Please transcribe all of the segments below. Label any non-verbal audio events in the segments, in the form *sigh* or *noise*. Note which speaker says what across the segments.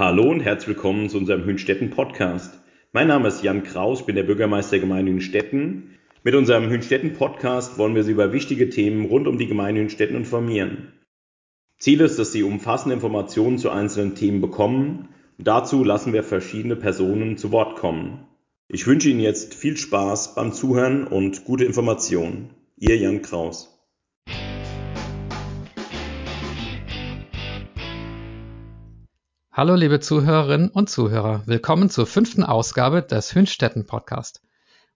Speaker 1: Hallo und herzlich willkommen zu unserem Hünstetten Podcast. Mein Name ist Jan Kraus, bin der Bürgermeister der Gemeinde Hünstetten. Mit unserem Hünstetten Podcast wollen wir Sie über wichtige Themen rund um die Gemeinde Hünstetten informieren. Ziel ist, dass Sie umfassende Informationen zu einzelnen Themen bekommen und dazu lassen wir verschiedene Personen zu Wort kommen. Ich wünsche Ihnen jetzt viel Spaß beim Zuhören und gute Informationen. Ihr Jan Kraus.
Speaker 2: Hallo liebe Zuhörerinnen und Zuhörer, willkommen zur fünften Ausgabe des Hünstetten Podcast.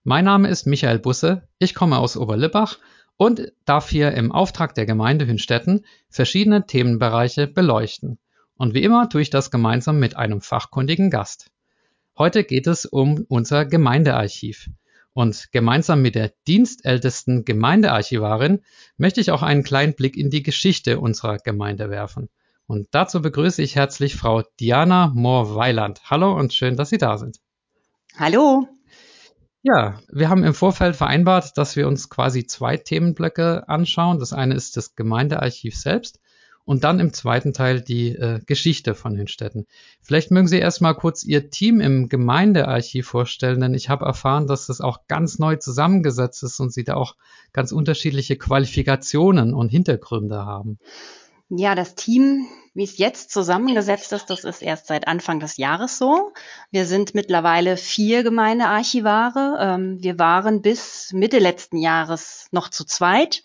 Speaker 2: Mein Name ist Michael Busse, ich komme aus Oberlippach und darf hier im Auftrag der Gemeinde Hünstetten verschiedene Themenbereiche beleuchten. Und wie immer tue ich das gemeinsam mit einem fachkundigen Gast. Heute geht es um unser Gemeindearchiv. Und gemeinsam mit der dienstältesten Gemeindearchivarin möchte ich auch einen kleinen Blick in die Geschichte unserer Gemeinde werfen. Und dazu begrüße ich herzlich Frau Diana Mohr-Weiland. Hallo und schön, dass Sie da sind.
Speaker 3: Hallo.
Speaker 2: Ja, wir haben im Vorfeld vereinbart, dass wir uns quasi zwei Themenblöcke anschauen. Das eine ist das Gemeindearchiv selbst und dann im zweiten Teil die äh, Geschichte von den Städten. Vielleicht mögen Sie erstmal kurz Ihr Team im Gemeindearchiv vorstellen, denn ich habe erfahren, dass das auch ganz neu zusammengesetzt ist und Sie da auch ganz unterschiedliche Qualifikationen und Hintergründe haben.
Speaker 3: Ja, das Team, wie es jetzt zusammengesetzt ist, das ist erst seit Anfang des Jahres so. Wir sind mittlerweile vier Gemeindearchivare. Ähm, wir waren bis Mitte letzten Jahres noch zu zweit.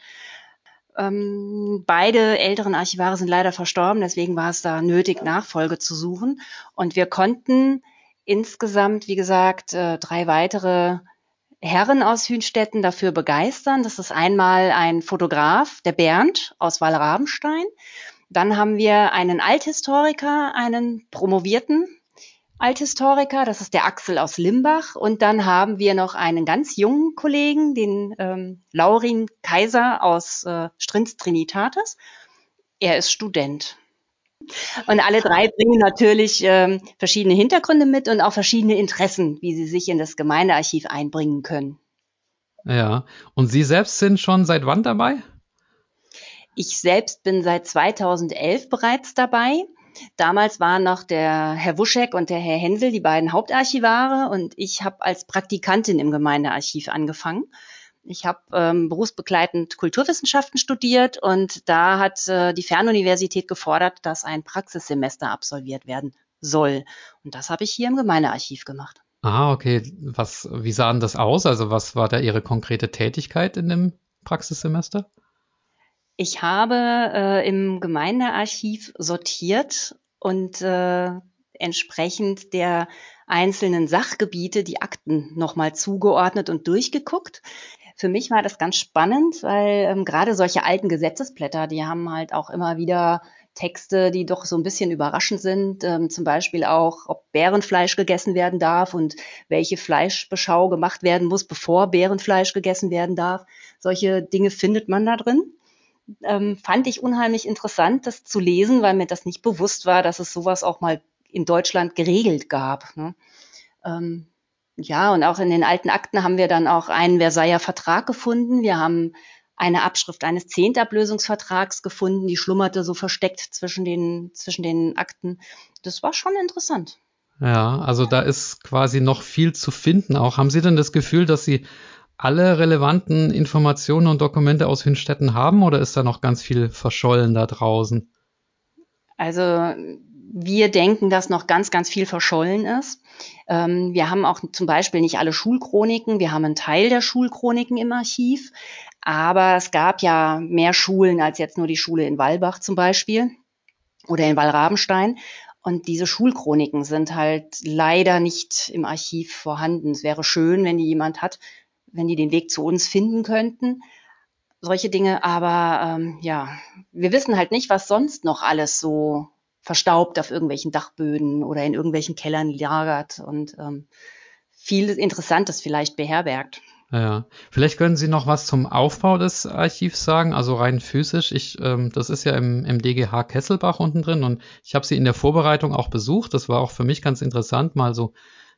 Speaker 3: Ähm, beide älteren Archivare sind leider verstorben, deswegen war es da nötig, Nachfolge zu suchen. Und wir konnten insgesamt, wie gesagt, äh, drei weitere Herren aus Hünstetten dafür begeistern. Das ist einmal ein Fotograf, der Bernd aus Wallrabenstein. Dann haben wir einen Althistoriker, einen promovierten Althistoriker, das ist der Axel aus Limbach. Und dann haben wir noch einen ganz jungen Kollegen, den ähm, Laurin Kaiser aus äh, Strins Trinitatis. Er ist Student. Und alle drei bringen natürlich ähm, verschiedene Hintergründe mit und auch verschiedene Interessen, wie sie sich in das Gemeindearchiv einbringen können.
Speaker 2: Ja, und Sie selbst sind schon seit wann dabei?
Speaker 3: Ich selbst bin seit 2011 bereits dabei. Damals waren noch der Herr Wuschek und der Herr Hensel die beiden Hauptarchivare und ich habe als Praktikantin im Gemeindearchiv angefangen. Ich habe ähm, berufsbegleitend Kulturwissenschaften studiert und da hat äh, die Fernuniversität gefordert, dass ein Praxissemester absolviert werden soll. Und das habe ich hier im Gemeindearchiv gemacht.
Speaker 2: Ah, okay. Was, wie sah denn das aus? Also was war da Ihre konkrete Tätigkeit in dem Praxissemester?
Speaker 3: Ich habe äh, im Gemeindearchiv sortiert und äh, entsprechend der einzelnen Sachgebiete die Akten nochmal zugeordnet und durchgeguckt für mich war das ganz spannend, weil ähm, gerade solche alten Gesetzesblätter, die haben halt auch immer wieder Texte, die doch so ein bisschen überraschend sind. Ähm, zum Beispiel auch, ob Bärenfleisch gegessen werden darf und welche Fleischbeschau gemacht werden muss, bevor Bärenfleisch gegessen werden darf. Solche Dinge findet man da drin. Ähm, fand ich unheimlich interessant, das zu lesen, weil mir das nicht bewusst war, dass es sowas auch mal in Deutschland geregelt gab. Ne? Ähm, ja, und auch in den alten Akten haben wir dann auch einen Versailler Vertrag gefunden. Wir haben eine Abschrift eines Zehntablösungsvertrags gefunden, die schlummerte so versteckt zwischen den, zwischen den Akten. Das war schon interessant.
Speaker 2: Ja, also da ist quasi noch viel zu finden auch. Haben Sie denn das Gefühl, dass Sie alle relevanten Informationen und Dokumente aus Hünstetten haben oder ist da noch ganz viel verschollen da draußen?
Speaker 3: Also wir denken, dass noch ganz, ganz viel verschollen ist. Ähm, wir haben auch zum Beispiel nicht alle Schulchroniken. Wir haben einen Teil der Schulchroniken im Archiv. Aber es gab ja mehr Schulen als jetzt nur die Schule in Wallbach zum Beispiel oder in Wallrabenstein. Und diese Schulchroniken sind halt leider nicht im Archiv vorhanden. Es wäre schön, wenn die jemand hat, wenn die den Weg zu uns finden könnten. Solche Dinge. Aber ähm, ja, wir wissen halt nicht, was sonst noch alles so verstaubt auf irgendwelchen Dachböden oder in irgendwelchen Kellern lagert und ähm, viel Interessantes vielleicht beherbergt.
Speaker 2: Ja, vielleicht können Sie noch was zum Aufbau des Archivs sagen, also rein physisch. Ich, ähm, das ist ja im, im DGH Kesselbach unten drin und ich habe Sie in der Vorbereitung auch besucht. Das war auch für mich ganz interessant, mal so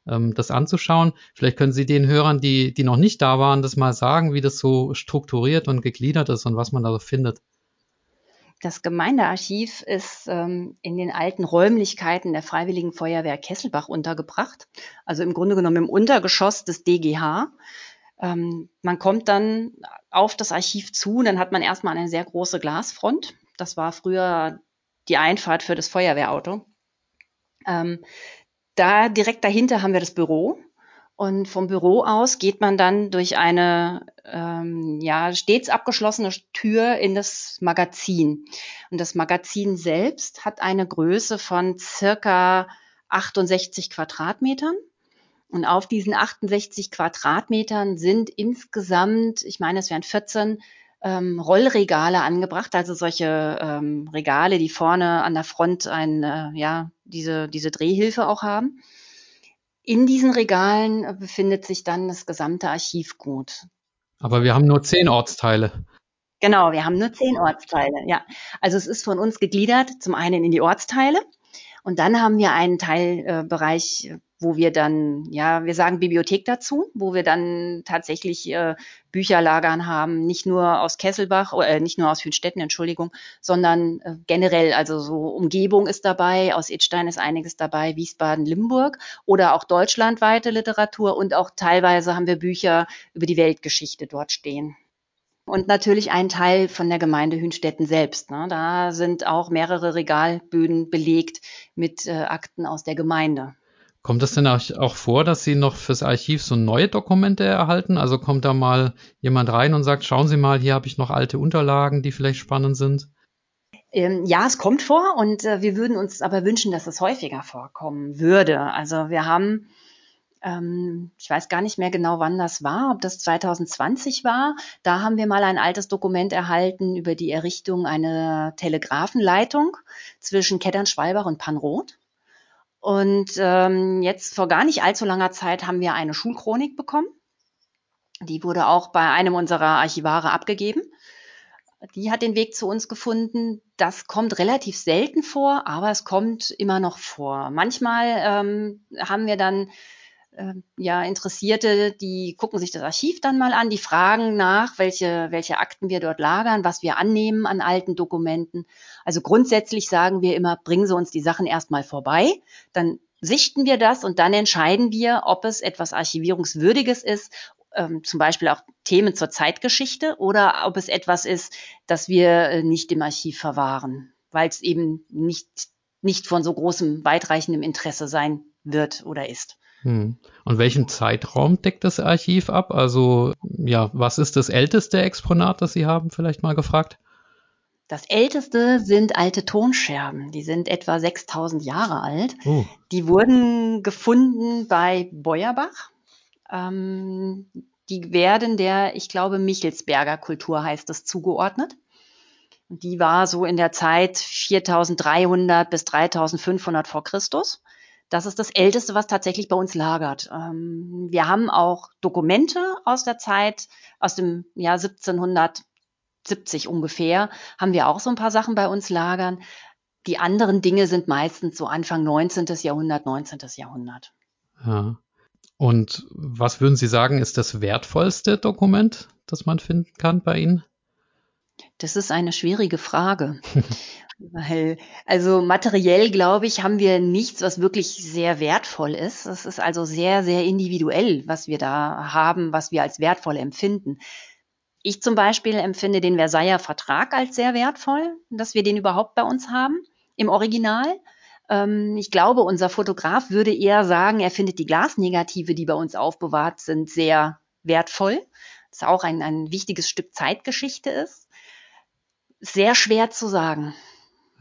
Speaker 2: ähm, das anzuschauen. Vielleicht können Sie den Hörern, die, die noch nicht da waren, das mal sagen, wie das so strukturiert und gegliedert ist und was man da so findet.
Speaker 3: Das Gemeindearchiv ist ähm, in den alten Räumlichkeiten der Freiwilligen Feuerwehr Kesselbach untergebracht, also im Grunde genommen im Untergeschoss des DGH. Ähm, man kommt dann auf das Archiv zu und dann hat man erstmal eine sehr große Glasfront. Das war früher die Einfahrt für das Feuerwehrauto. Ähm, da direkt dahinter haben wir das Büro. Und vom Büro aus geht man dann durch eine ähm, ja, stets abgeschlossene Tür in das Magazin. Und das Magazin selbst hat eine Größe von circa 68 Quadratmetern. Und auf diesen 68 Quadratmetern sind insgesamt, ich meine, es wären 14 ähm, Rollregale angebracht, also solche ähm, Regale, die vorne an der Front ein, äh, ja, diese, diese Drehhilfe auch haben. In diesen Regalen äh, befindet sich dann das gesamte Archivgut.
Speaker 2: Aber wir haben nur zehn Ortsteile.
Speaker 3: Genau, wir haben nur zehn Ortsteile, ja. Also es ist von uns gegliedert, zum einen in die Ortsteile und dann haben wir einen Teilbereich, äh, wo wir dann, ja, wir sagen Bibliothek dazu, wo wir dann tatsächlich äh, Bücherlagern haben, nicht nur aus Kesselbach, äh, nicht nur aus Hünstetten, Entschuldigung, sondern äh, generell, also so Umgebung ist dabei, aus Idstein ist einiges dabei, Wiesbaden, Limburg oder auch deutschlandweite Literatur und auch teilweise haben wir Bücher über die Weltgeschichte dort stehen. Und natürlich ein Teil von der Gemeinde Hünstetten selbst. Ne? Da sind auch mehrere Regalböden belegt mit äh, Akten aus der Gemeinde.
Speaker 2: Kommt es denn auch vor, dass Sie noch fürs Archiv so neue Dokumente erhalten? Also kommt da mal jemand rein und sagt, schauen Sie mal, hier habe ich noch alte Unterlagen, die vielleicht spannend sind?
Speaker 3: Ähm, ja, es kommt vor und äh, wir würden uns aber wünschen, dass es häufiger vorkommen würde. Also wir haben, ähm, ich weiß gar nicht mehr genau, wann das war, ob das 2020 war. Da haben wir mal ein altes Dokument erhalten über die Errichtung einer Telegrafenleitung zwischen Kettern-Schwalbach und Panroth. Und ähm, jetzt vor gar nicht allzu langer Zeit haben wir eine Schulchronik bekommen. Die wurde auch bei einem unserer Archivare abgegeben. Die hat den Weg zu uns gefunden. Das kommt relativ selten vor, aber es kommt immer noch vor. Manchmal ähm, haben wir dann ja, Interessierte, die gucken sich das Archiv dann mal an, die fragen nach, welche, welche Akten wir dort lagern, was wir annehmen an alten Dokumenten. Also grundsätzlich sagen wir immer, bringen Sie uns die Sachen erstmal vorbei, dann sichten wir das und dann entscheiden wir, ob es etwas Archivierungswürdiges ist, ähm, zum Beispiel auch Themen zur Zeitgeschichte oder ob es etwas ist, das wir äh, nicht im Archiv verwahren, weil es eben nicht, nicht von so großem, weitreichendem Interesse sein wird oder ist.
Speaker 2: Hm. Und welchen Zeitraum deckt das Archiv ab? Also, ja, was ist das älteste Exponat, das Sie haben, vielleicht mal gefragt?
Speaker 3: Das älteste sind alte Tonscherben. Die sind etwa 6000 Jahre alt. Uh. Die wurden gefunden bei Beuerbach. Ähm, die werden der, ich glaube, Michelsberger Kultur heißt es, zugeordnet. Die war so in der Zeit 4300 bis 3500 vor Christus. Das ist das Älteste, was tatsächlich bei uns lagert. Ähm, wir haben auch Dokumente aus der Zeit, aus dem Jahr 1770 ungefähr, haben wir auch so ein paar Sachen bei uns lagern. Die anderen Dinge sind meistens so Anfang 19. Jahrhundert, 19. Jahrhundert.
Speaker 2: Ja. Und was würden Sie sagen, ist das wertvollste Dokument, das man finden kann bei Ihnen?
Speaker 3: Das ist eine schwierige Frage. *laughs* Weil, also materiell, glaube ich, haben wir nichts, was wirklich sehr wertvoll ist. Es ist also sehr, sehr individuell, was wir da haben, was wir als wertvoll empfinden. Ich zum Beispiel empfinde den Versailler Vertrag als sehr wertvoll, dass wir den überhaupt bei uns haben, im Original. Ähm, ich glaube, unser Fotograf würde eher sagen, er findet die Glasnegative, die bei uns aufbewahrt sind, sehr wertvoll. Das auch ein, ein wichtiges Stück Zeitgeschichte ist. Sehr schwer zu sagen.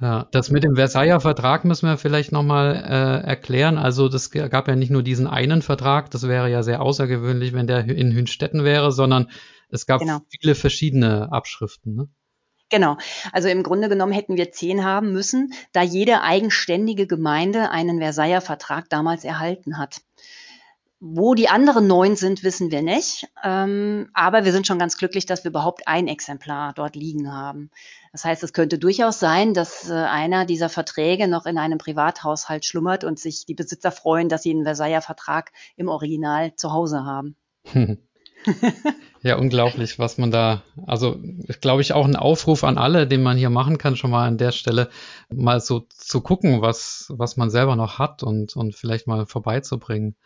Speaker 2: Ja, das mit dem Versailler Vertrag müssen wir vielleicht nochmal äh, erklären. Also das gab ja nicht nur diesen einen Vertrag, das wäre ja sehr außergewöhnlich, wenn der in Hünstetten wäre, sondern es gab genau. viele verschiedene Abschriften. Ne?
Speaker 3: Genau. Also im Grunde genommen hätten wir zehn haben müssen, da jede eigenständige Gemeinde einen Versailler Vertrag damals erhalten hat. Wo die anderen neun sind, wissen wir nicht. Ähm, aber wir sind schon ganz glücklich, dass wir überhaupt ein Exemplar dort liegen haben. Das heißt, es könnte durchaus sein, dass äh, einer dieser Verträge noch in einem Privathaushalt schlummert und sich die Besitzer freuen, dass sie einen Versailler Vertrag im Original zu Hause haben. *laughs*
Speaker 2: ja, unglaublich, was man da, also glaube ich auch ein Aufruf an alle, den man hier machen kann, schon mal an der Stelle, mal so zu gucken, was, was man selber noch hat und, und vielleicht mal vorbeizubringen.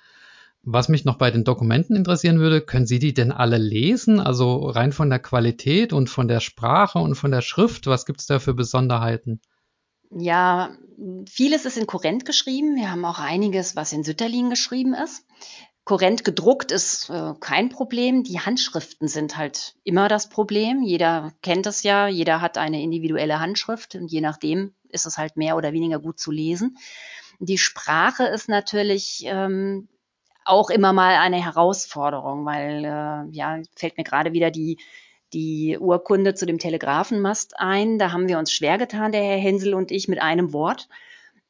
Speaker 2: Was mich noch bei den Dokumenten interessieren würde, können Sie die denn alle lesen? Also rein von der Qualität und von der Sprache und von der Schrift, was gibt es da für Besonderheiten?
Speaker 3: Ja, vieles ist in Kurrent geschrieben. Wir haben auch einiges, was in Sütterlin geschrieben ist. Kurrent gedruckt ist äh, kein Problem. Die Handschriften sind halt immer das Problem. Jeder kennt es ja, jeder hat eine individuelle Handschrift und je nachdem ist es halt mehr oder weniger gut zu lesen. Die Sprache ist natürlich ähm, auch immer mal eine Herausforderung, weil äh, ja, fällt mir gerade wieder die, die Urkunde zu dem Telegrafenmast ein. Da haben wir uns schwer getan, der Herr Hensel und ich, mit einem Wort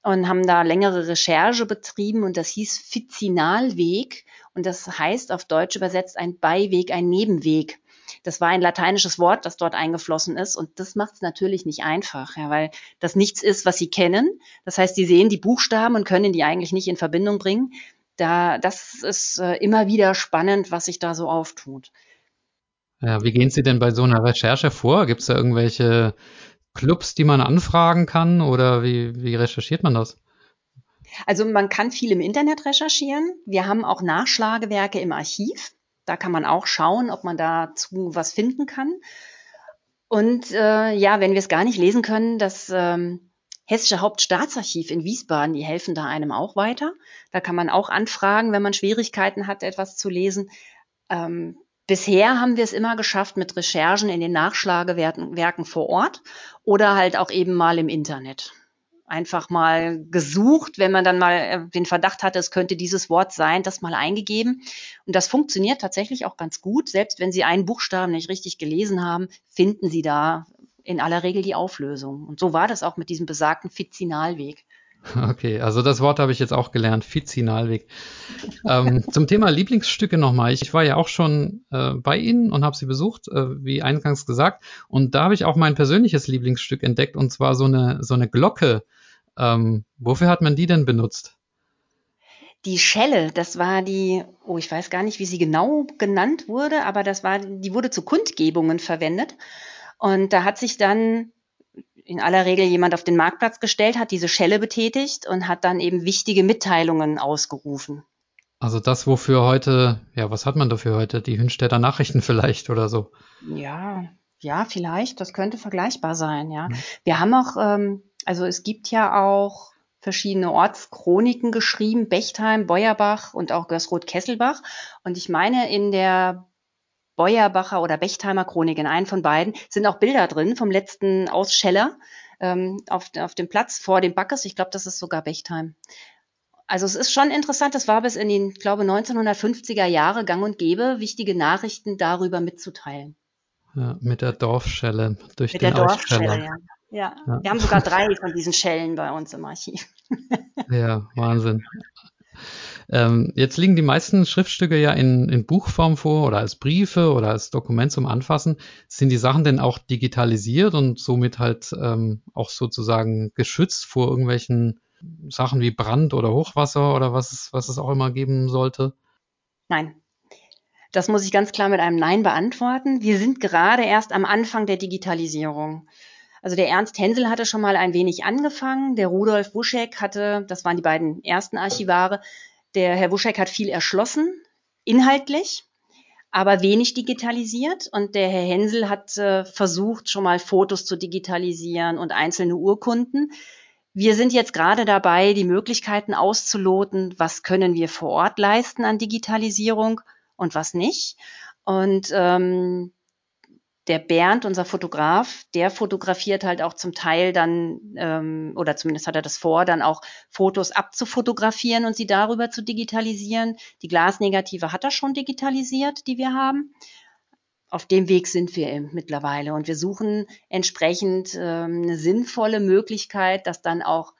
Speaker 3: und haben da längere Recherche betrieben und das hieß Fizinalweg und das heißt auf Deutsch übersetzt ein Beiweg, ein Nebenweg. Das war ein lateinisches Wort, das dort eingeflossen ist und das macht es natürlich nicht einfach, ja, weil das nichts ist, was Sie kennen. Das heißt, Sie sehen die Buchstaben und können die eigentlich nicht in Verbindung bringen da, das ist äh, immer wieder spannend, was sich da so auftut.
Speaker 2: Ja, wie gehen Sie denn bei so einer Recherche vor? Gibt es da irgendwelche Clubs, die man anfragen kann oder wie, wie recherchiert man das?
Speaker 3: Also man kann viel im Internet recherchieren. Wir haben auch Nachschlagewerke im Archiv. Da kann man auch schauen, ob man dazu was finden kann. Und äh, ja, wenn wir es gar nicht lesen können, das ähm, Hessische Hauptstaatsarchiv in Wiesbaden, die helfen da einem auch weiter. Da kann man auch anfragen, wenn man Schwierigkeiten hat, etwas zu lesen. Ähm, bisher haben wir es immer geschafft mit Recherchen in den Nachschlagewerken vor Ort oder halt auch eben mal im Internet. Einfach mal gesucht, wenn man dann mal äh, den Verdacht hatte, es könnte dieses Wort sein, das mal eingegeben. Und das funktioniert tatsächlich auch ganz gut. Selbst wenn Sie einen Buchstaben nicht richtig gelesen haben, finden Sie da in aller Regel die Auflösung. Und so war das auch mit diesem besagten Fizinalweg. *laughs*
Speaker 2: Okay, also das Wort habe ich jetzt auch gelernt, Fizinalweg. ähm, zum Thema Lieblingsstücke nochmal. Ich, war ja auch schon äh, bei Ihnen und habe Sie besucht, äh, wie eingangs gesagt. Und da habe ich auch mein persönliches Lieblingsstück entdeckt, und zwar so eine, so eine Glocke. Ähm, wofür hat man die denn benutzt?
Speaker 3: Die Schelle, das war die, oh, ich weiß gar nicht, wie sie genau genannt wurde, aber das war, die wurde zu Kundgebungen verwendet. Und da hat sich dann in aller Regel jemand auf den Marktplatz gestellt, hat diese Schelle betätigt und hat dann eben wichtige Mitteilungen ausgerufen.
Speaker 2: Also das, wofür heute, ja, was hat man dafür heute? Die Hünstädter Nachrichten vielleicht oder so?
Speaker 3: Ja, ja, vielleicht. Das könnte vergleichbar sein, ja. Mhm. Wir haben auch, ähm, also es gibt ja auch verschiedene Ortschroniken geschrieben, Bechtheim, Beuerbach und auch Gößroth-Kesselbach. Und ich meine, in der Beuerbacher oder Bechtheimer Chronik, in einen von beiden, sind auch Bilder drin vom letzten Ausscheller ähm, auf, auf dem Platz vor dem Backes. Ich glaube, das ist sogar Bechtheim. Also es ist schon interessant, das war bis in die, glaube 1950er Jahre gang und gäbe, wichtige Nachrichten darüber mitzuteilen.
Speaker 2: Ja, mit der Dorfschelle durch
Speaker 3: mit
Speaker 2: den
Speaker 3: der Dorfschelle, ja. ja. ja. Wir haben sogar drei von diesen Schellen bei uns im Archiv.
Speaker 2: ja, Wahnsinn. *laughs* Ähm, jetzt liegen die meisten Schriftstücke ja in, in Buchform vor oder als Briefe oder als Dokument zum Anfassen. Sind die Sachen denn auch digitalisiert und somit halt ähm, auch sozusagen geschützt vor irgendwelchen Sachen wie Brand oder Hochwasser oder was es, was es auch immer geben sollte?
Speaker 3: Nein. Das muss ich ganz klar mit einem Nein beantworten. Wir sind gerade erst am Anfang der Digitalisierung. Also der Ernst Hensel hatte schon mal ein wenig angefangen, der Rudolf Wuschek hatte, das waren die beiden ersten Archivare, der Herr Wuschek hat viel erschlossen, inhaltlich, aber wenig digitalisiert. Und der Herr Hensel hat äh, versucht, schon mal Fotos zu digitalisieren und einzelne Urkunden. Wir sind jetzt gerade dabei, die Möglichkeiten auszuloten, was können wir vor Ort leisten an Digitalisierung und was nicht. Und ähm, der Bernd, unser Fotograf, der fotografiert halt auch zum Teil dann, ähm, oder zumindest hat er das vor, dann auch Fotos abzufotografieren und sie darüber zu digitalisieren. Die Glasnegative hat er schon digitalisiert, die wir haben. Auf dem Weg sind wir mittlerweile und wir suchen entsprechend ähm, eine sinnvolle Möglichkeit, das dann auch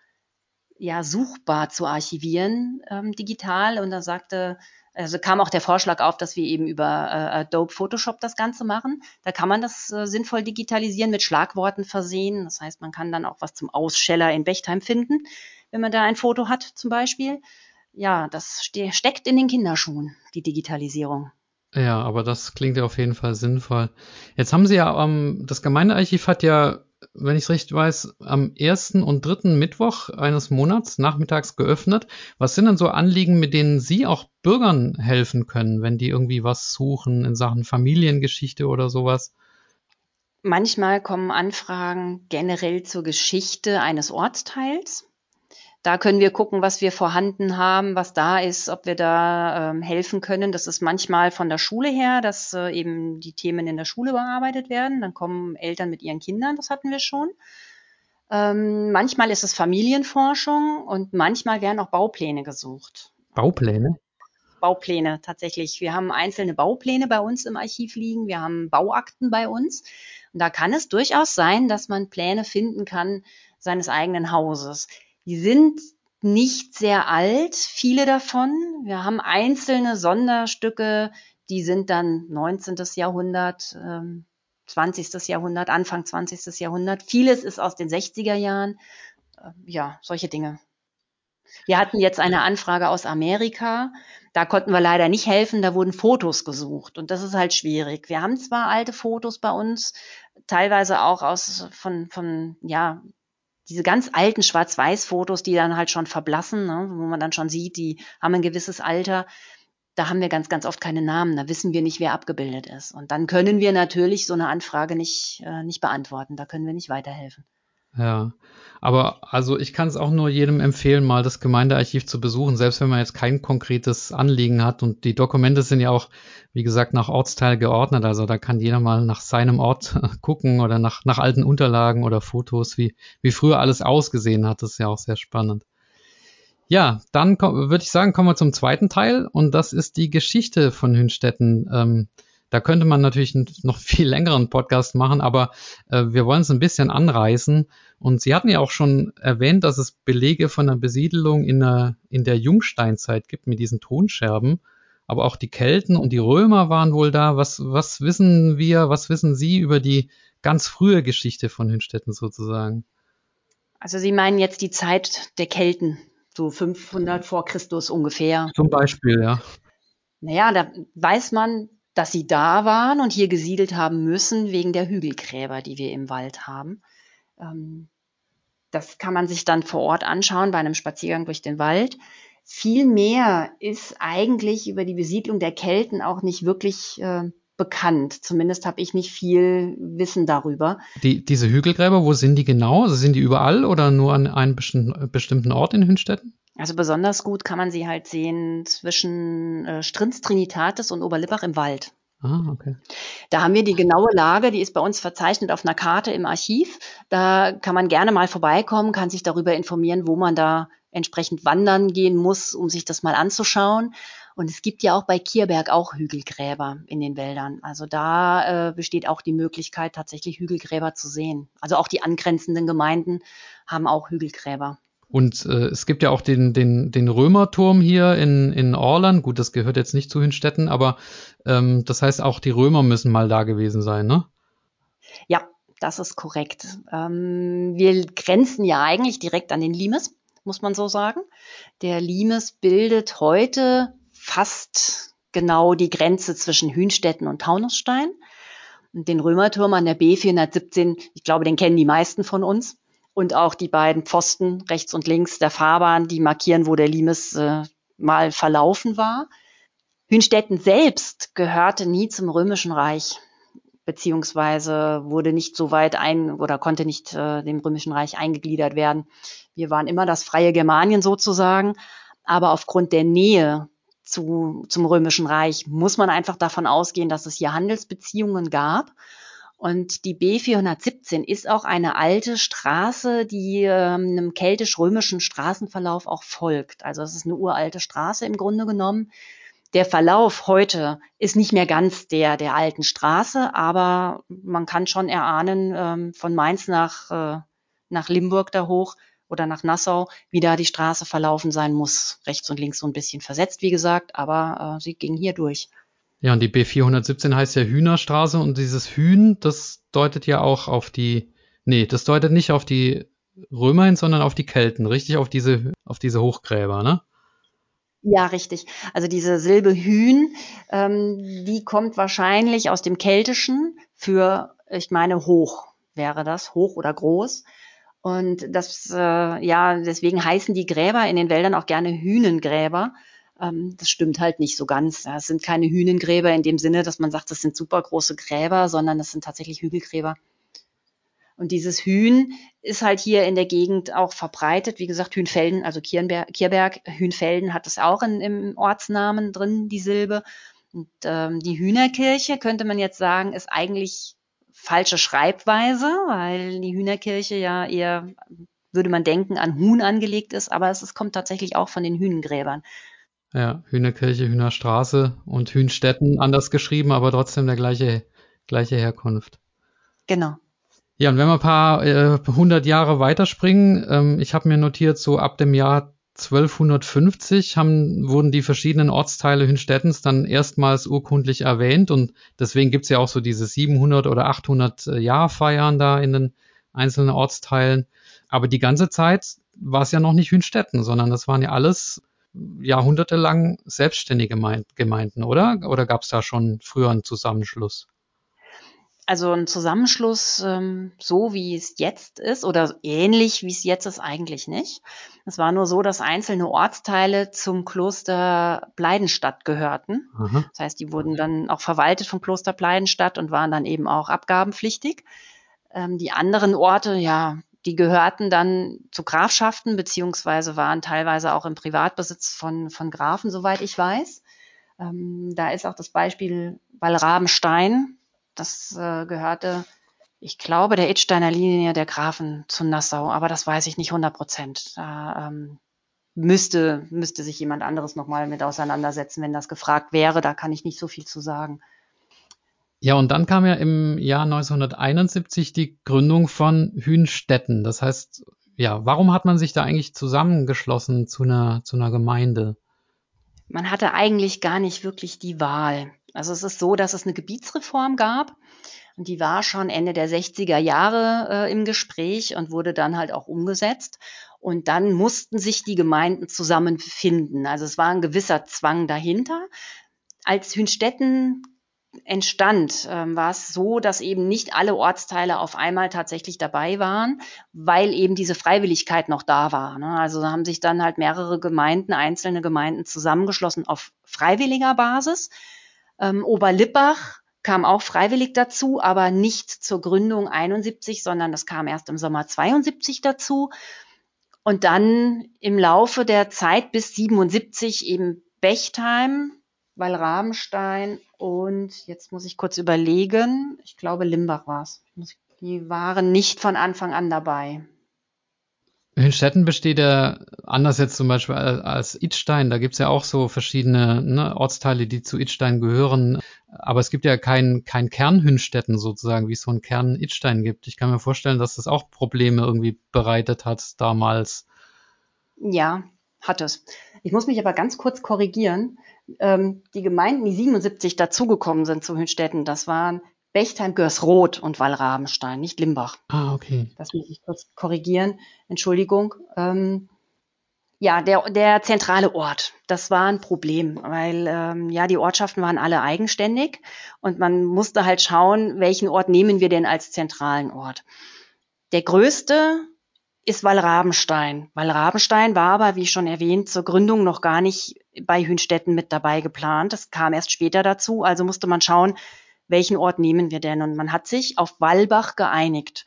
Speaker 3: ja suchbar zu archivieren ähm, digital. Und da sagte also kam auch der Vorschlag auf, dass wir eben über äh, Adobe Photoshop das Ganze machen. Da kann man das äh, sinnvoll digitalisieren, mit Schlagworten versehen. Das heißt, man kann dann auch was zum Ausscheller in Bechtheim finden, wenn man da ein Foto hat zum Beispiel. Ja, das ste steckt in den Kinderschuhen, die Digitalisierung.
Speaker 2: Ja, aber das klingt ja auf jeden Fall sinnvoll. Jetzt haben Sie ja, ähm, das Gemeindearchiv hat ja, wenn ich es richtig weiß, am ersten und dritten Mittwoch eines Monats nachmittags geöffnet. Was sind denn so Anliegen, mit denen Sie auch Bürgern helfen können, wenn die irgendwie was suchen in Sachen Familiengeschichte oder sowas?
Speaker 3: Manchmal kommen Anfragen generell zur Geschichte eines Ortsteils. Da können wir gucken, was wir vorhanden haben, was da ist, ob wir da ähm, helfen können. Das ist manchmal von der Schule her, dass äh, eben die Themen in der Schule bearbeitet werden. Dann kommen Eltern mit ihren Kindern, das hatten wir schon. Ähm, manchmal ist es Familienforschung und manchmal werden auch Baupläne gesucht.
Speaker 2: Baupläne?
Speaker 3: Baupläne tatsächlich. Wir haben einzelne Baupläne bei uns im Archiv liegen. Wir haben Bauakten bei uns. Und da kann es durchaus sein, dass man Pläne finden kann seines eigenen Hauses. Die sind nicht sehr alt, viele davon. Wir haben einzelne Sonderstücke, die sind dann 19. Jahrhundert, ähm, 20. Jahrhundert, Anfang 20. Jahrhundert. Vieles ist aus den 60er Jahren. Äh, ja, solche Dinge. Wir hatten jetzt eine Anfrage aus Amerika. Da konnten wir leider nicht helfen. Da wurden Fotos gesucht. Und das ist halt schwierig. Wir haben zwar alte Fotos bei uns, teilweise auch aus, von, von, ja, diese ganz alten Schwarz-Weiß-Fotos, die dann halt schon verblassen, ne, wo man dann schon sieht, die haben ein gewisses Alter. Da haben wir ganz, ganz oft keine Namen. Da wissen wir nicht, wer abgebildet ist. Und dann können wir natürlich so eine Anfrage nicht, äh, nicht beantworten. Da können wir nicht weiterhelfen.
Speaker 2: Ja, aber also ich kann es auch nur jedem empfehlen, mal das Gemeindearchiv zu besuchen, selbst wenn man jetzt kein konkretes Anliegen hat. Und die Dokumente sind ja auch, wie gesagt, nach Ortsteil geordnet. Also da kann jeder mal nach seinem Ort *laughs* gucken oder nach, nach alten Unterlagen oder Fotos, wie, wie früher alles ausgesehen hat. Das ist ja auch sehr spannend. Ja, dann würde ich sagen, kommen wir zum zweiten Teil und das ist die Geschichte von Hünstetten. Ähm, da könnte man natürlich noch viel längeren Podcast machen, aber äh, wir wollen es ein bisschen anreißen. Und Sie hatten ja auch schon erwähnt, dass es Belege von der Besiedelung in der, in der Jungsteinzeit gibt mit diesen Tonscherben. Aber auch die Kelten und die Römer waren wohl da. Was, was wissen wir, was wissen Sie über die ganz frühe Geschichte von Hünstetten sozusagen?
Speaker 3: Also Sie meinen jetzt die Zeit der Kelten, so 500 vor Christus ungefähr.
Speaker 2: Zum Beispiel, ja.
Speaker 3: Naja, da weiß man, dass sie da waren und hier gesiedelt haben müssen wegen der Hügelgräber, die wir im Wald haben. Ähm, das kann man sich dann vor Ort anschauen bei einem Spaziergang durch den Wald. Viel mehr ist eigentlich über die Besiedlung der Kelten auch nicht wirklich äh, bekannt. Zumindest habe ich nicht viel Wissen darüber.
Speaker 2: Die, diese Hügelgräber, wo sind die genau? Also sind die überall oder nur an einem bestimmten, bestimmten Ort in Hünstetten?
Speaker 3: Also besonders gut kann man sie halt sehen zwischen äh, Strins Trinitatis und Oberlippach im Wald.
Speaker 2: Ah, okay.
Speaker 3: Da haben wir die genaue Lage, die ist bei uns verzeichnet auf einer Karte im Archiv. Da kann man gerne mal vorbeikommen, kann sich darüber informieren, wo man da entsprechend wandern gehen muss, um sich das mal anzuschauen. Und es gibt ja auch bei Kierberg auch Hügelgräber in den Wäldern. Also da äh, besteht auch die Möglichkeit, tatsächlich Hügelgräber zu sehen. Also auch die angrenzenden Gemeinden haben auch Hügelgräber.
Speaker 2: Und äh, es gibt ja auch den, den, den Römerturm hier in, in Orland. Gut, das gehört jetzt nicht zu Hünstetten, aber ähm, das heißt, auch die Römer müssen mal da gewesen sein, ne?
Speaker 3: Ja, das ist korrekt. Ähm, wir grenzen ja eigentlich direkt an den Limes, muss man so sagen. Der Limes bildet heute fast genau die Grenze zwischen Hünstetten und Taunusstein. Und den Römerturm an der B417, ich glaube, den kennen die meisten von uns und auch die beiden Pfosten rechts und links der Fahrbahn, die markieren, wo der Limes äh, mal verlaufen war. Hünstetten selbst gehörte nie zum Römischen Reich, beziehungsweise wurde nicht so weit ein oder konnte nicht äh, dem Römischen Reich eingegliedert werden. Wir waren immer das freie Germanien sozusagen, aber aufgrund der Nähe zu, zum Römischen Reich muss man einfach davon ausgehen, dass es hier Handelsbeziehungen gab und die B417 ist auch eine alte Straße, die ähm, einem keltisch-römischen Straßenverlauf auch folgt. Also es ist eine uralte Straße im Grunde genommen. Der Verlauf heute ist nicht mehr ganz der der alten Straße, aber man kann schon erahnen ähm, von Mainz nach, äh, nach Limburg da hoch oder nach Nassau, wie da die Straße verlaufen sein muss. Rechts und links so ein bisschen versetzt, wie gesagt, aber äh, sie ging hier durch.
Speaker 2: Ja, und die B417 heißt ja Hühnerstraße und dieses Hühn, das deutet ja auch auf die, nee, das deutet nicht auf die Römer hin, sondern auf die Kelten, richtig? Auf diese, auf diese Hochgräber, ne?
Speaker 3: Ja, richtig. Also diese Silbe Hühn, ähm, die kommt wahrscheinlich aus dem Keltischen für, ich meine, hoch wäre das, hoch oder groß. Und das, äh, ja, deswegen heißen die Gräber in den Wäldern auch gerne Hühnengräber. Ähm, das stimmt halt nicht so ganz. Es sind keine Hühnengräber in dem Sinne, dass man sagt, das sind super große Gräber, sondern das sind tatsächlich Hügelgräber. Und dieses Hühn ist halt hier in der Gegend auch verbreitet. Wie gesagt, Hühnfelden, also Kierberg, Kierberg Hühnfelden hat es auch in, im Ortsnamen drin, die Silbe. Und ähm, die Hühnerkirche, könnte man jetzt sagen, ist eigentlich falsche Schreibweise, weil die Hühnerkirche ja eher, würde man denken, an Huhn angelegt ist, aber es, es kommt tatsächlich auch von den Hühnengräbern.
Speaker 2: Ja, Hühnerkirche, Hühnerstraße und Hühnstetten anders geschrieben, aber trotzdem der gleiche, gleiche Herkunft.
Speaker 3: Genau.
Speaker 2: Ja, und wenn wir ein paar äh, hundert Jahre weiterspringen, ähm, ich habe mir notiert, so ab dem Jahr 1250 haben, wurden die verschiedenen Ortsteile Hünstettens dann erstmals urkundlich erwähnt und deswegen gibt's ja auch so diese 700 oder 800 äh, Jahrfeiern da in den einzelnen Ortsteilen. Aber die ganze Zeit war es ja noch nicht Hünstetten, sondern das waren ja alles jahrhundertelang selbstständige Gemeinden, oder? Oder gab's da schon früher einen Zusammenschluss?
Speaker 3: Also ein Zusammenschluss, ähm, so wie es jetzt ist oder ähnlich wie es jetzt ist, eigentlich nicht. Es war nur so, dass einzelne Ortsteile zum Kloster Bleidenstadt gehörten. Mhm. Das heißt, die wurden dann auch verwaltet vom Kloster Bleidenstadt und waren dann eben auch abgabenpflichtig. Ähm, die anderen Orte, ja, die gehörten dann zu Grafschaften beziehungsweise waren teilweise auch im Privatbesitz von, von Grafen, soweit ich weiß. Ähm, da ist auch das Beispiel Wallrabenstein, das äh, gehörte, ich glaube, der Idsteiner Linie der Grafen zu Nassau, aber das weiß ich nicht 100 Prozent. Da ähm, müsste, müsste sich jemand anderes nochmal mit auseinandersetzen, wenn das gefragt wäre. Da kann ich nicht so viel zu sagen.
Speaker 2: Ja, und dann kam ja im Jahr 1971 die Gründung von Hünstetten. Das heißt, ja, warum hat man sich da eigentlich zusammengeschlossen zu einer, zu einer Gemeinde?
Speaker 3: Man hatte eigentlich gar nicht wirklich die Wahl. Also es ist so, dass es eine Gebietsreform gab und die war schon Ende der 60er Jahre äh, im Gespräch und wurde dann halt auch umgesetzt. Und dann mussten sich die Gemeinden zusammenfinden. Also es war ein gewisser Zwang dahinter. Als Hünstetten entstand, ähm, war es so, dass eben nicht alle Ortsteile auf einmal tatsächlich dabei waren, weil eben diese Freiwilligkeit noch da war. Ne? Also haben sich dann halt mehrere Gemeinden, einzelne Gemeinden zusammengeschlossen auf freiwilliger Basis ähm, Oberlippach kam auch freiwillig dazu, aber nicht zur Gründung 71, sondern das kam erst im Sommer 72 dazu. Und dann im Laufe der Zeit bis 77 eben Bechtheim, Wallrabenstein und jetzt muss ich kurz überlegen, ich glaube Limbach war es. Die waren nicht von Anfang an dabei.
Speaker 2: Hünstetten besteht ja anders jetzt zum Beispiel als Idstein. Da gibt's ja auch so verschiedene ne, Ortsteile, die zu Idstein gehören. Aber es gibt ja kein, kein Kern Hünstetten sozusagen, wie es so einen Kern Idstein gibt. Ich kann mir vorstellen, dass das auch Probleme irgendwie bereitet hat damals.
Speaker 3: Ja, hat es. Ich muss mich aber ganz kurz korrigieren. Ähm, die Gemeinden, die 77 dazugekommen sind zu Hünstetten, das waren Bechtheim, Görsroth und Wallrabenstein, nicht Limbach.
Speaker 2: Ah, okay.
Speaker 3: Das muss ich kurz korrigieren. Entschuldigung. Ähm, ja, der, der zentrale Ort, das war ein Problem, weil ähm, ja die Ortschaften waren alle eigenständig und man musste halt schauen, welchen Ort nehmen wir denn als zentralen Ort. Der größte ist Wallrabenstein. Wallrabenstein war aber, wie schon erwähnt, zur Gründung noch gar nicht bei Hünstetten mit dabei geplant. Das kam erst später dazu, also musste man schauen, welchen Ort nehmen wir denn? Und man hat sich auf Wallbach geeinigt.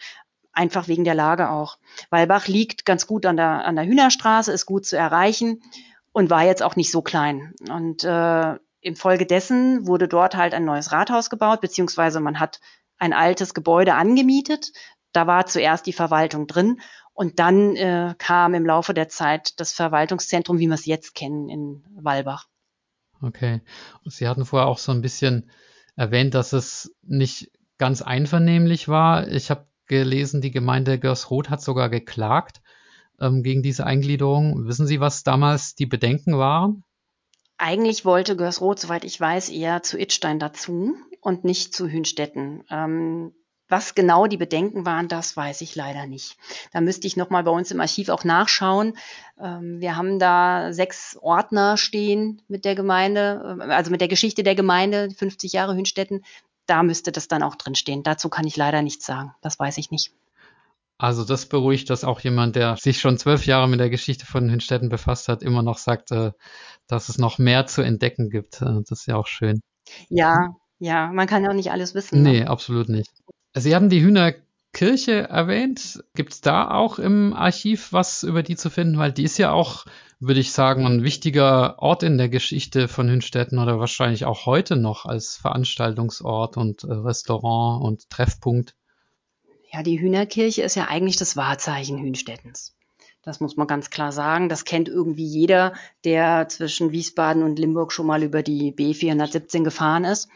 Speaker 3: Einfach wegen der Lage auch. Wallbach liegt ganz gut an der, an der Hühnerstraße, ist gut zu erreichen und war jetzt auch nicht so klein. Und äh, infolgedessen wurde dort halt ein neues Rathaus gebaut, beziehungsweise man hat ein altes Gebäude angemietet. Da war zuerst die Verwaltung drin und dann äh, kam im Laufe der Zeit das Verwaltungszentrum, wie wir es jetzt kennen, in Wallbach.
Speaker 2: Okay. Und Sie hatten vorher auch so ein bisschen erwähnt, dass es nicht ganz einvernehmlich war. Ich habe gelesen, die Gemeinde Görsroth hat sogar geklagt ähm, gegen diese Eingliederung. Wissen Sie, was damals die Bedenken waren?
Speaker 3: Eigentlich wollte Görsroth, soweit ich weiß, eher zu Itstein dazu und nicht zu Hünstetten. Ähm, Was genau die Bedenken waren, das weiß ich leider nicht. Da müsste ich nochmal bei uns im Archiv auch nachschauen. Ähm, wir haben da sechs Ordner stehen mit der Gemeinde, äh, also mit der Geschichte der Gemeinde, 50 Jahre Hünstetten. Da müsste das dann auch drin stehen. Dazu kann ich leider nichts sagen. Das weiß ich nicht.
Speaker 2: Also das beruhigt, dass auch jemand, der sich schon zwölf Jahre mit der Geschichte von Hünstetten befasst hat, immer noch sagt, äh, dass es noch mehr zu entdecken gibt. Das ist ja auch schön.
Speaker 3: Ja, ja, man kann ja auch nicht alles wissen.
Speaker 2: Ne? Nee, ne? absolut nicht. Sie haben die Hühnerkirche erwähnt. Gibt es da auch im Archiv was über die zu finden? Weil die ist ja auch, würde ich sagen, ein wichtiger Ort in der Geschichte von Hünstetten oder wahrscheinlich auch heute noch als Veranstaltungsort und äh, Restaurant und Treffpunkt.
Speaker 3: Ja, die Hühnerkirche ist ja eigentlich das Wahrzeichen Hünstettens. Das muss man ganz klar sagen. Das kennt irgendwie jeder, der zwischen Wiesbaden und Limburg schon mal über die B417 gefahren ist.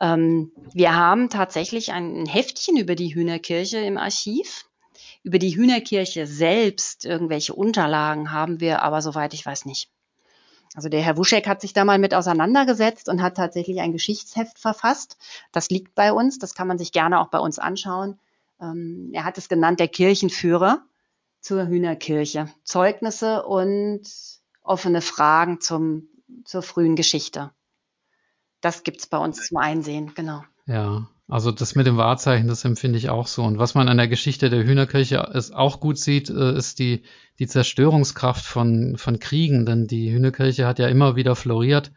Speaker 3: Ähm, wir haben tatsächlich ein Heftchen über die Hühnerkirche im Archiv. Über die Hühnerkirche selbst irgendwelche Unterlagen haben wir aber, soweit ich weiß, nicht. Also der Herr Wuschek hat sich da mal mit auseinandergesetzt und hat tatsächlich ein Geschichtsheft verfasst. Das liegt bei uns, das kann man sich gerne auch bei uns anschauen. Ähm, er hat es genannt, der Kirchenführer zur Hühnerkirche. Zeugnisse und offene Fragen zum, zur frühen Geschichte. Das gibt's bei uns zum Einsehen, genau.
Speaker 2: Ja, also das mit dem Wahrzeichen, das empfinde ich auch so. Und was man an der Geschichte der Hühnerkirche ist, auch gut sieht, äh, ist die, die Zerstörungskraft von, von Kriegen. Denn die Hühnerkirche hat ja immer wieder floriert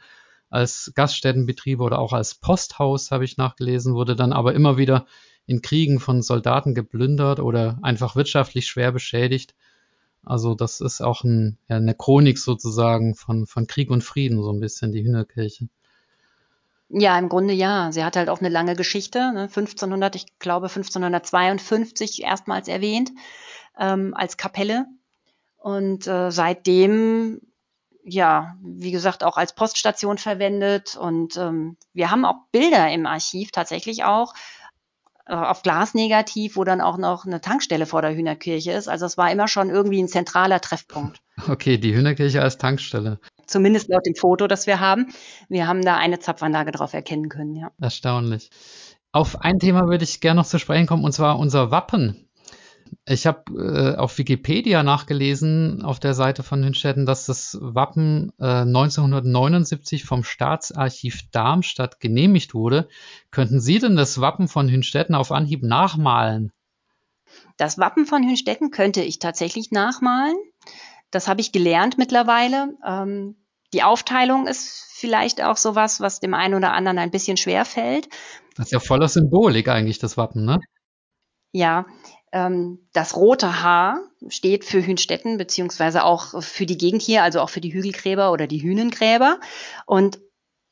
Speaker 2: als Gaststättenbetriebe oder auch als Posthaus, habe ich nachgelesen, wurde dann aber immer wieder in Kriegen von Soldaten geplündert oder einfach wirtschaftlich schwer beschädigt. Also das ist auch ein, ja, eine Chronik sozusagen von, von Krieg und Frieden, so ein bisschen die Hühnerkirche.
Speaker 3: Ja, im Grunde ja. Sie hat halt auch eine lange Geschichte. Ne? 1500, ich glaube 1552 erstmals erwähnt ähm, als Kapelle. Und äh, seitdem, ja, wie gesagt, auch als Poststation verwendet. Und ähm, wir haben auch Bilder im Archiv tatsächlich auch auf Glasnegativ, wo dann auch noch eine Tankstelle vor der Hühnerkirche ist. Also es war immer schon irgendwie ein zentraler Treffpunkt. *laughs*
Speaker 2: Okay, die Hühnerkirche als Tankstelle.
Speaker 3: Zumindest laut dem Foto, das wir haben. Wir haben da eine Zapfanlage drauf erkennen können, ja.
Speaker 2: Erstaunlich. Auf ein Thema würde ich gerne noch zu sprechen kommen, und zwar unser Wappen. Ich habe äh, auf Wikipedia nachgelesen, auf der Seite von Hünstetten, dass das Wappen äh, 1979 vom Staatsarchiv Darmstadt genehmigt wurde. Könnten Sie denn das Wappen von Hünstetten auf Anhieb nachmalen?
Speaker 3: Das Wappen von Hünstetten könnte ich tatsächlich nachmalen. Das habe ich gelernt mittlerweile. Ähm, die Aufteilung ist vielleicht auch sowas, was dem einen oder anderen ein bisschen schwer fällt.
Speaker 2: Das ist ja voller Symbolik eigentlich, das Wappen, ne?
Speaker 3: Ja, das rote Haar steht für Hünstetten beziehungsweise auch für die Gegend hier, also auch für die Hügelgräber oder die Hünengräber. Und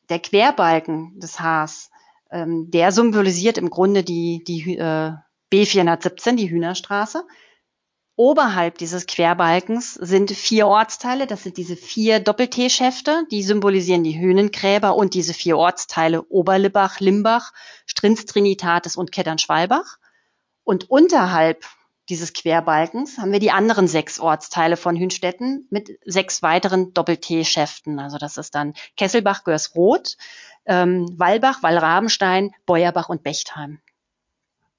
Speaker 3: der Querbalken des Haars, ähm, der symbolisiert im Grunde die, die äh, B417, die Hühnerstraße. Oberhalb dieses Querbalkens sind vier Ortsteile, das sind diese vier Doppel-T-Schäfte, die symbolisieren die Hühnengräber und diese vier Ortsteile Oberlibbach, Limbach, Strins Trinitatis und Kettern-Schwalbach. Und unterhalb dieses Querbalkens haben wir die anderen sechs Ortsteile von Hünstetten mit sechs weiteren Doppel-T-Schäften. Also das ist dann Kesselbach, Görsroth, ähm, Wallbach, Wallrabenstein, Beuerbach und Bechtheim.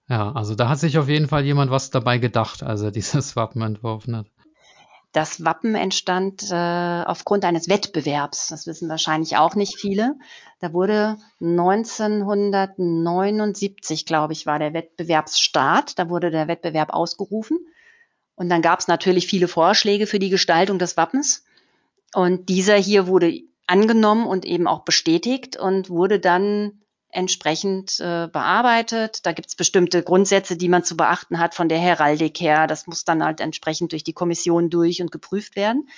Speaker 2: Ja, also da hat sich auf jeden Fall jemand was dabei gedacht, als er dieses *laughs* Wappen entworfen hat.
Speaker 3: Das Wappen entstand äh, aufgrund eines Wettbewerbs. Das wissen wahrscheinlich auch nicht viele. Da wurde 1979, glaube ich, war der Wettbewerbsstart. Da wurde der Wettbewerb ausgerufen. Und dann gab es natürlich viele Vorschläge für die Gestaltung des Wappens. Und dieser hier wurde angenommen und eben auch bestätigt und wurde dann entsprechend äh, bearbeitet. Da gibt es bestimmte Grundsätze, die man zu beachten hat von der Heraldik her. Das muss dann halt entsprechend durch die Kommission durch und geprüft werden.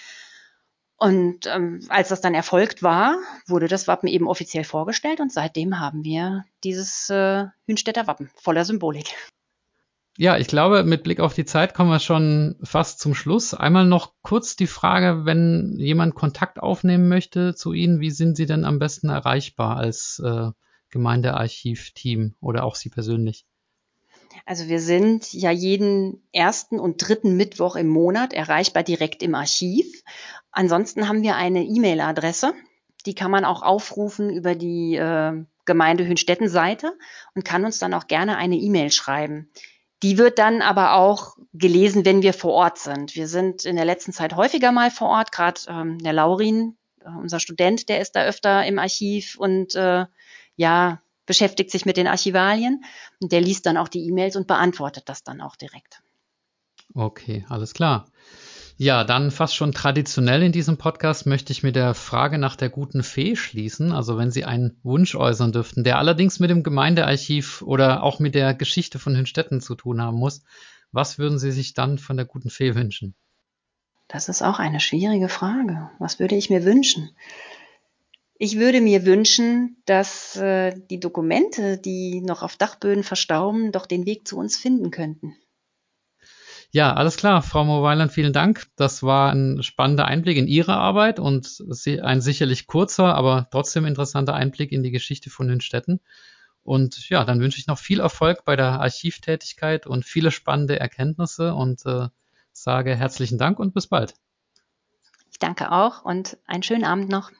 Speaker 3: Und ähm, als das dann erfolgt war, wurde das Wappen eben offiziell vorgestellt und seitdem haben wir dieses äh, Hünstetter Wappen voller Symbolik.
Speaker 2: Ja, ich glaube, mit Blick auf die Zeit kommen wir schon fast zum Schluss. Einmal noch kurz die Frage, wenn jemand Kontakt aufnehmen möchte zu Ihnen, wie sind Sie denn am besten erreichbar als äh, Gemeindearchiv-Team oder auch Sie persönlich?
Speaker 3: Also wir sind ja jeden ersten und dritten Mittwoch im Monat erreichbar direkt im Archiv. Ansonsten haben wir eine E-Mail-Adresse. Die kann man auch aufrufen über die äh, Gemeinde Hünstetten-Seite und kann uns dann auch gerne eine E-Mail schreiben. Die wird dann aber auch gelesen, wenn wir vor Ort sind. Wir sind in der letzten Zeit häufiger mal vor Ort, gerade ähm, der Laurin, äh, unser Student, der ist da öfter im Archiv und äh, ja, beschäftigt sich mit den Archivalien. Und der liest dann auch die E-Mails und beantwortet das dann auch direkt.
Speaker 2: Okay, alles klar. Ja, dann fast schon traditionell in diesem Podcast möchte ich mit der Frage nach der guten Fee schließen. Also wenn Sie einen Wunsch äußern dürften, der allerdings mit dem Gemeindearchiv oder auch mit der Geschichte von Hünstetten zu tun haben muss, was würden Sie sich dann von der guten Fee wünschen?
Speaker 3: Das ist auch eine schwierige Frage. Was würde ich mir wünschen? Ich würde mir wünschen, dass äh, die Dokumente, die noch auf Dachböden verstauben, doch den Weg zu uns finden könnten.
Speaker 2: Ja, alles klar, Frau Moweiland, vielen Dank. Das war ein spannender Einblick in Ihre Arbeit und ein sicherlich kurzer, aber trotzdem interessanter Einblick in die Geschichte von den Städten. Und ja, dann wünsche ich noch viel Erfolg bei der Archivtätigkeit und viele spannende Erkenntnisse und äh, sage herzlichen Dank und bis bald.
Speaker 3: Ich danke auch und einen schönen Abend noch.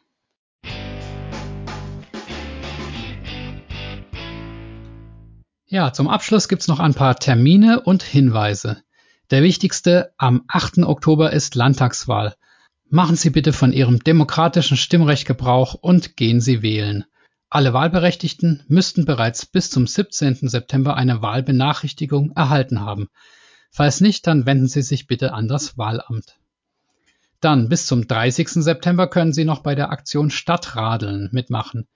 Speaker 2: Ja, zum Abschluss gibt's noch ein paar Termine und Hinweise. Der wichtigste am 8. Oktober ist Landtagswahl. Machen Sie bitte von Ihrem demokratischen Stimmrecht Gebrauch und gehen Sie wählen. Alle Wahlberechtigten müssten bereits bis zum 17. September eine Wahlbenachrichtigung erhalten haben. Falls nicht, dann wenden Sie sich bitte an das Wahlamt. Dann bis zum 30. September können Sie noch bei der Aktion Stadtradeln mitmachen.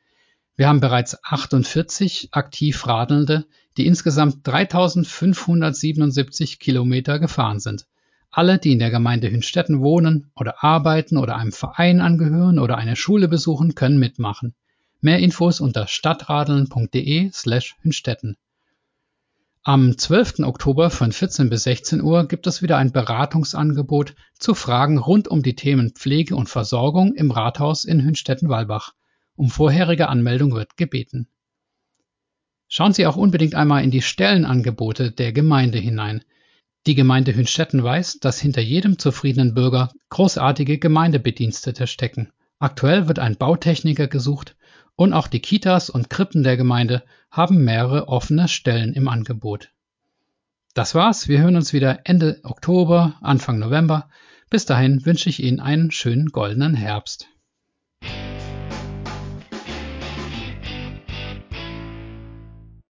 Speaker 2: Wir haben bereits 48 aktiv Radelnde, die insgesamt 3577 Kilometer gefahren sind. Alle, die in der Gemeinde Hünstetten wohnen oder arbeiten oder einem Verein angehören oder eine Schule besuchen, können mitmachen. Mehr Infos unter stadtradeln.de slash Hünstetten. Am 12. Oktober von 14 bis 16 Uhr gibt es wieder ein Beratungsangebot zu Fragen rund um die Themen Pflege und Versorgung im Rathaus in Hünstetten-Walbach. Um vorherige Anmeldung wird gebeten. Schauen Sie auch unbedingt einmal in die Stellenangebote der Gemeinde hinein. Die Gemeinde Hünstetten weiß, dass hinter jedem zufriedenen Bürger großartige Gemeindebedienstete stecken. Aktuell wird ein Bautechniker gesucht und auch die Kitas und Krippen der Gemeinde haben mehrere offene Stellen im Angebot. Das war's. Wir hören uns wieder Ende Oktober, Anfang November. Bis dahin wünsche ich Ihnen einen schönen goldenen Herbst.